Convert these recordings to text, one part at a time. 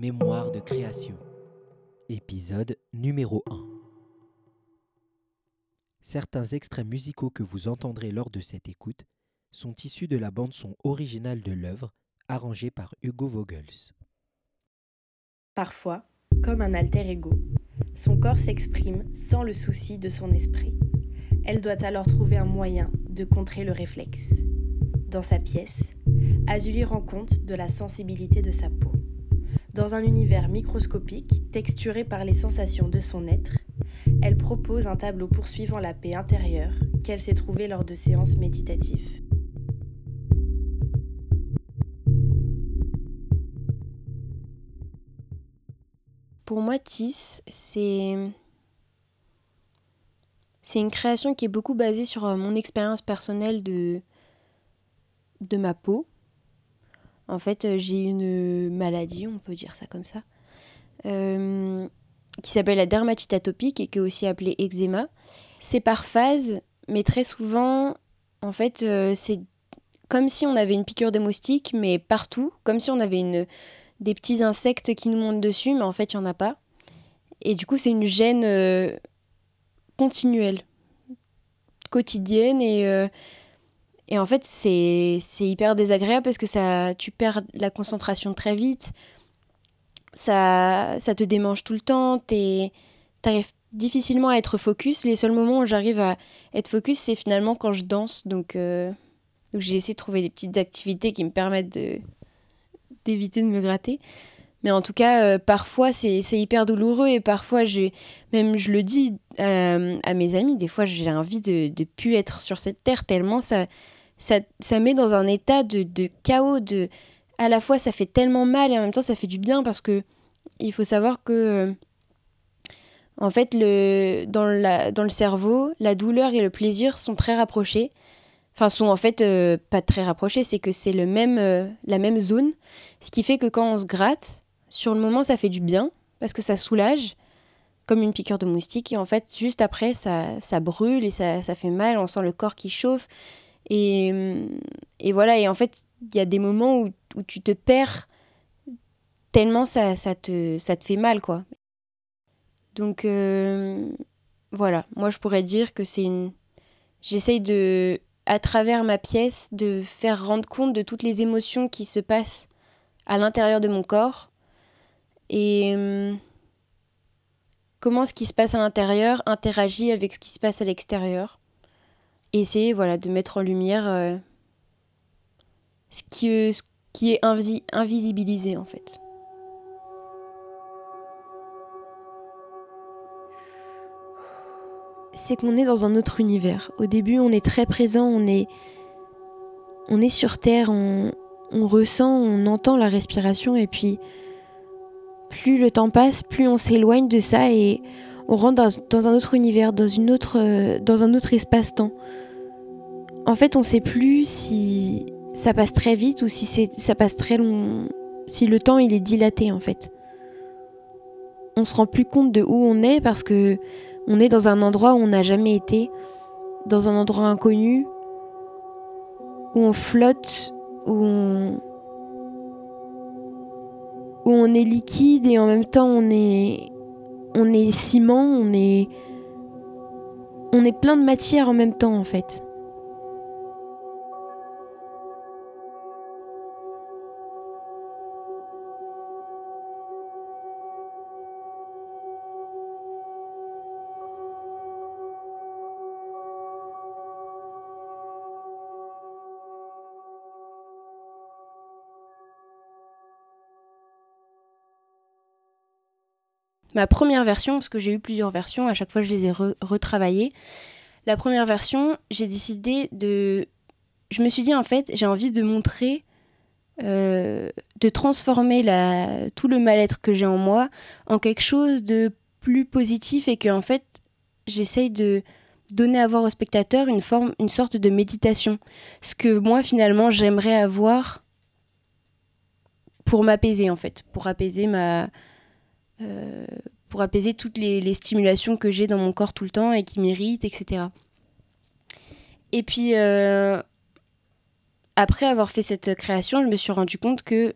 Mémoire de création. Épisode numéro 1. Certains extraits musicaux que vous entendrez lors de cette écoute sont issus de la bande-son originale de l'œuvre, arrangée par Hugo Vogels. Parfois, comme un alter ego, son corps s'exprime sans le souci de son esprit. Elle doit alors trouver un moyen de contrer le réflexe. Dans sa pièce, Azuli rend compte de la sensibilité de sa peau. Dans un univers microscopique, texturé par les sensations de son être, elle propose un tableau poursuivant la paix intérieure qu'elle s'est trouvée lors de séances méditatives. Pour moi, Tis, c'est. C'est une création qui est beaucoup basée sur euh, mon expérience personnelle de, de ma peau. En fait, euh, j'ai une maladie, on peut dire ça comme ça, euh, qui s'appelle la dermatite atopique et qui est aussi appelée eczéma. C'est par phase, mais très souvent, en fait, c'est comme si on avait une piqûre de moustique, mais partout, comme si on avait des petits insectes qui nous montent dessus, mais en fait, il n'y en a pas. Et du coup, c'est une gêne euh, continuelle, quotidienne. Et, euh, et en fait, c'est hyper désagréable parce que ça, tu perds la concentration très vite. Ça, ça te démange tout le temps. Tu arrives difficilement à être focus. Les seuls moments où j'arrive à être focus, c'est finalement quand je danse. Donc, euh, donc j'ai essayé de trouver des petites activités qui me permettent de d'éviter de me gratter. Mais en tout cas, euh, parfois, c'est hyper douloureux et parfois, même je le dis euh, à mes amis, des fois, j'ai envie de ne plus être sur cette terre tellement ça, ça, ça met dans un état de, de, chaos. De, à la fois, ça fait tellement mal et en même temps, ça fait du bien parce que il faut savoir que, euh, en fait, le, dans, la, dans le cerveau, la douleur et le plaisir sont très rapprochés enfin sont en fait euh, pas très rapprochés, c'est que c'est même, euh, la même zone, ce qui fait que quand on se gratte, sur le moment ça fait du bien parce que ça soulage, comme une piqûre de moustique, et en fait juste après ça, ça brûle et ça, ça, fait mal, on sent le corps qui chauffe, et, euh, et voilà, et en fait il y a des moments où, où, tu te perds tellement ça, ça, te, ça te fait mal quoi. Donc voilà, moi je pourrais dire que c'est une... J'essaye de à travers ma pièce, de faire rendre compte de toutes les émotions qui se passent à l'intérieur de mon corps et hum, comment ce qui se passe à l'intérieur interagit avec ce qui se passe à l'extérieur. Essayer voilà, de mettre en lumière euh, ce, qui, euh, ce qui est invisibilisé en fait. c'est qu'on est dans un autre univers. Au début, on est très présent, on est, on est sur Terre, on, ressent, on entend la respiration, et puis plus le temps passe, plus on s'éloigne de ça et on rentre dans, un autre univers, dans, une autre, dans un autre espace-temps. En fait, on ne sait plus si ça passe très vite ou si ça passe très long, si le temps il est dilaté en fait. On se rend plus compte de où on est parce que on est dans un endroit où on n'a jamais été, dans un endroit inconnu, où on flotte, où on, où on est liquide et en même temps on est, on est ciment, on est, on est plein de matière en même temps en fait. Ma première version, parce que j'ai eu plusieurs versions, à chaque fois je les ai retravaillées. La première version, j'ai décidé de... Je me suis dit en fait, j'ai envie de montrer, euh, de transformer tout le mal-être que j'ai en moi en quelque chose de plus positif et que en fait, j'essaye de donner à voir au spectateur une forme, une sorte de méditation. Ce que moi finalement j'aimerais avoir pour m'apaiser en fait, pour apaiser ma, euh, pour apaiser toutes les, stimulations que j'ai dans mon corps tout le temps et qui m'irritent, etc. Et puis, euh, après avoir fait cette création, je me suis rendu compte que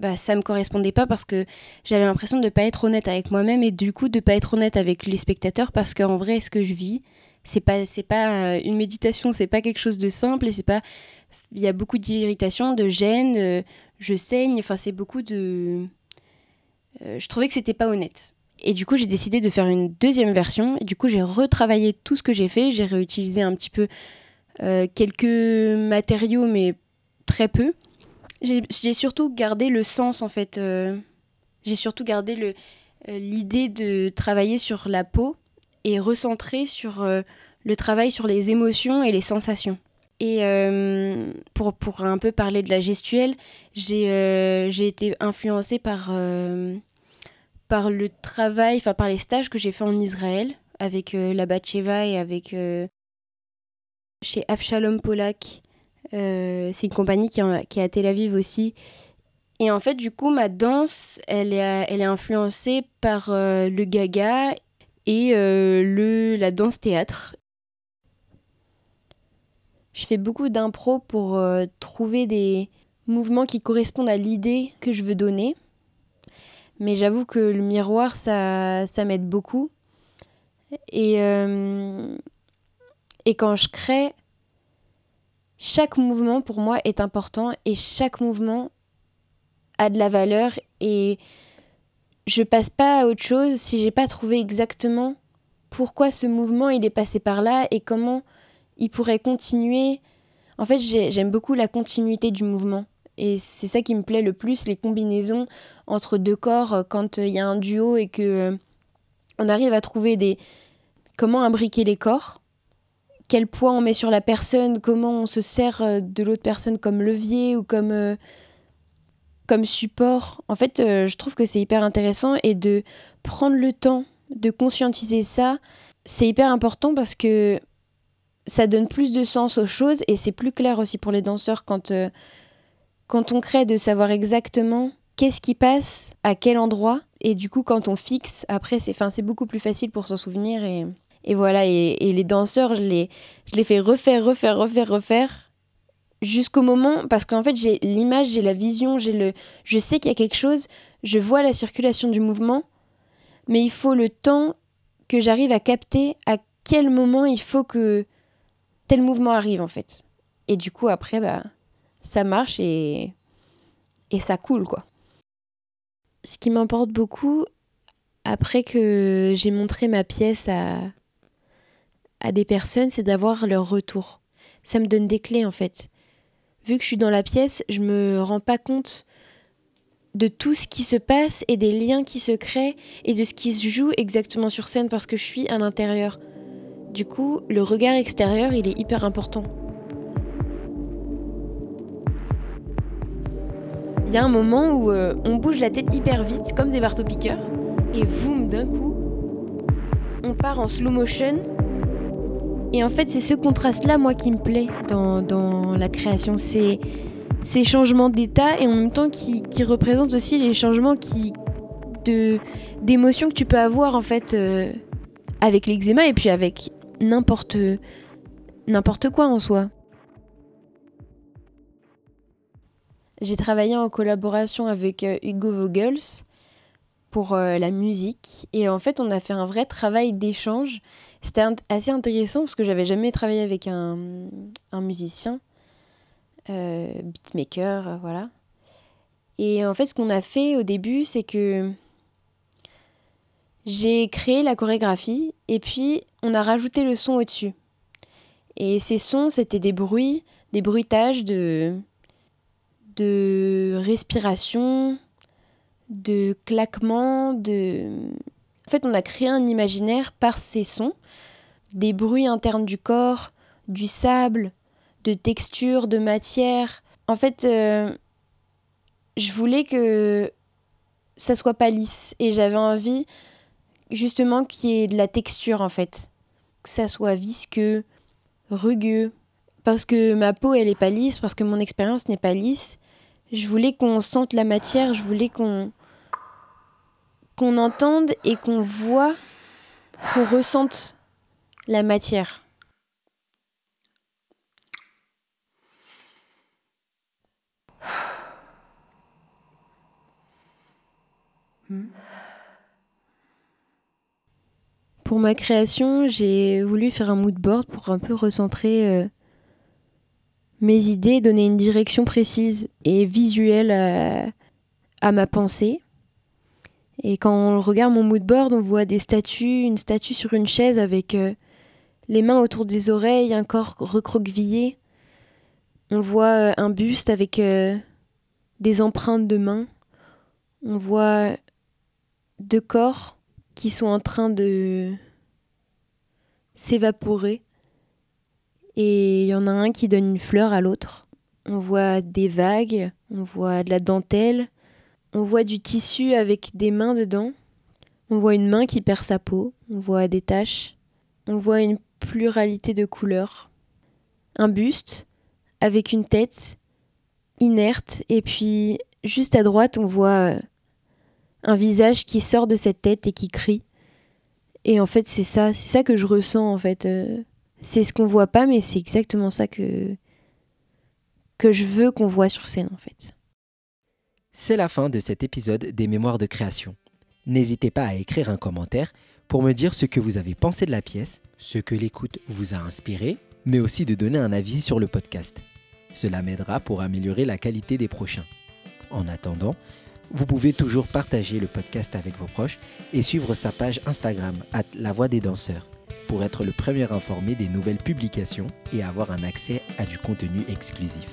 bah, ça me correspondait pas parce que j'avais l'impression de ne pas être honnête avec moi-même et du coup de pas être honnête avec les spectateurs parce qu'en vrai, ce que je vis, c'est pas c'est pas euh, une méditation, c'est pas quelque chose de simple et c'est pas il y a beaucoup d'irritation, de gêne, je saigne, enfin c'est beaucoup de euh, je trouvais que c'était pas honnête. Et du coup, j'ai décidé de faire une deuxième version. Et du coup, j'ai retravaillé tout ce que j'ai fait. J'ai réutilisé un petit peu quelques matériaux, mais très peu. J'ai surtout gardé le sens, en fait. j'ai surtout gardé l'idée de travailler sur la peau et recentrer sur euh, le travail sur les émotions et les sensations. Et euh, pour, pour un peu parler de la gestuelle, j'ai euh, été influencée par, par le travail, enfin par les stages que j'ai fait en Israël avec la Batcheva et avec chez Avshalom Polak. C'est une compagnie qui, qui est à Tel Aviv aussi. Et en fait, du coup, ma danse, elle est, elle est influencée par le gaga et euh, le, la danse-théâtre. Je fais beaucoup d'impro pour euh, trouver des mouvements qui correspondent à l'idée que je veux donner. Mais j'avoue que le miroir, ça, m'aide beaucoup. Et, euh, et quand je crée, chaque mouvement pour moi est important et chaque mouvement a de la valeur et je passe pas à autre chose si j'ai pas trouvé exactement pourquoi ce mouvement est passé par là et comment il pourrait continuer. En fait, j'aime beaucoup la continuité du mouvement. Et c'est ça qui me plaît le plus, les combinaisons entre deux corps euh, quand il y a un duo et que euh, on arrive à trouver des comment imbriquer les corps, quel poids on met sur la personne, comment on se sert euh, de l'autre personne comme levier ou comme comme support, en fait, euh, je trouve que c'est hyper intéressant et de prendre le temps de conscientiser ça, c'est hyper important parce que ça donne plus de sens aux choses et c'est plus clair aussi pour les danseurs quand, euh, quand on crée de savoir exactement qu'est-ce qui passe, à quel endroit. Et du coup, quand on fixe, après, c'est, beaucoup plus facile pour s'en souvenir. Et, et voilà, et, et, les danseurs, je les, je les fais refaire, refaire, refaire, refaire jusqu'au moment parce qu'en fait j'ai l'image, j'ai la vision, j'ai le je sais qu'il y a quelque chose, je vois la circulation du mouvement, mais il faut le temps que j'arrive à capter à quel moment il faut que tel mouvement arrive en fait. Et du coup après bah ça marche et et ça coule quoi. Ce qui m'importe beaucoup après que j'ai montré ma pièce à à des personnes, c'est d'avoir leur retour. Ça me donne des clés en fait vu que je suis dans la pièce, je me rends pas compte de tout ce qui se passe et des liens qui se créent et de ce qui se joue exactement sur scène parce que je suis à l'intérieur. Du coup, le regard extérieur, il est hyper important. Il y a un moment où euh, on bouge la tête hyper vite, comme des marteaux-piqueurs, et boum, d'un coup, on part en slow motion et en fait, c'est ce contraste-là, moi, qui me plaît dans, la création. C'est ces changements d'état et en même temps qui, représentent aussi les changements qui d'émotions que tu peux avoir en fait euh, avec l'eczéma et puis avec n'importe n'importe quoi en soi. J'ai travaillé en collaboration avec euh, Hugo Vogels pour euh, la musique et en fait on a fait un vrai travail d'échange c'était assez intéressant parce que j'avais jamais travaillé avec un, musicien, euh, beatmaker, voilà. Et en fait, ce qu'on a fait au début, c'est que j'ai créé la chorégraphie et puis on a rajouté le son au-dessus. Et ces sons, c'était des bruits, des bruitages de, de respiration, de claquements, de... En fait, on a créé un imaginaire par ces sons des bruits internes du corps, du sable, de texture, de matière. En fait, euh, je voulais que ça soit pas lisse et j'avais envie justement qu'il y ait de la texture en fait, que ça soit visqueux, rugueux, parce que ma peau elle est pas lisse, parce que mon expérience n'est pas lisse. Je voulais qu'on sente la matière, je voulais qu'on qu'on entende et qu'on voit, qu'on ressente la matière. Pour ma création, j'ai voulu faire un mood board pour un peu recentrer euh, mes idées, donner une direction précise et visuelle à, à ma pensée. Et quand on regarde mon mood board, on voit des statues, une statue sur une chaise avec euh, les mains autour des oreilles, un corps recroquevillé. On voit euh, un buste avec euh, des empreintes de mains. On voit deux corps qui sont en train de s'évaporer. Et il y en a un qui donne une fleur à l'autre. On voit des vagues, on voit de la dentelle, on voit du tissu avec des mains dedans. On voit une main qui perd sa peau, on voit des taches, on voit une pluralité de couleurs. Un buste avec une tête inerte et puis juste à droite on voit euh, un visage qui sort de cette tête et qui crie. Et en fait c'est ça, c'est ça que je ressens en fait. Euh, c'est ce qu'on voit pas mais c'est exactement ça que que je veux qu'on voit sur scène en fait. C'est la fin de cet épisode des Mémoires de création. N'hésitez pas à écrire un commentaire pour me dire ce que vous avez pensé de la pièce, ce que l'écoute vous a inspiré, mais aussi de donner un avis sur le podcast. Cela m'aidera pour améliorer la qualité des prochains. En attendant, vous pouvez toujours partager le podcast avec vos proches et suivre sa page Instagram La Voix des Danseurs pour être le premier informé des nouvelles publications et avoir un accès à du contenu exclusif.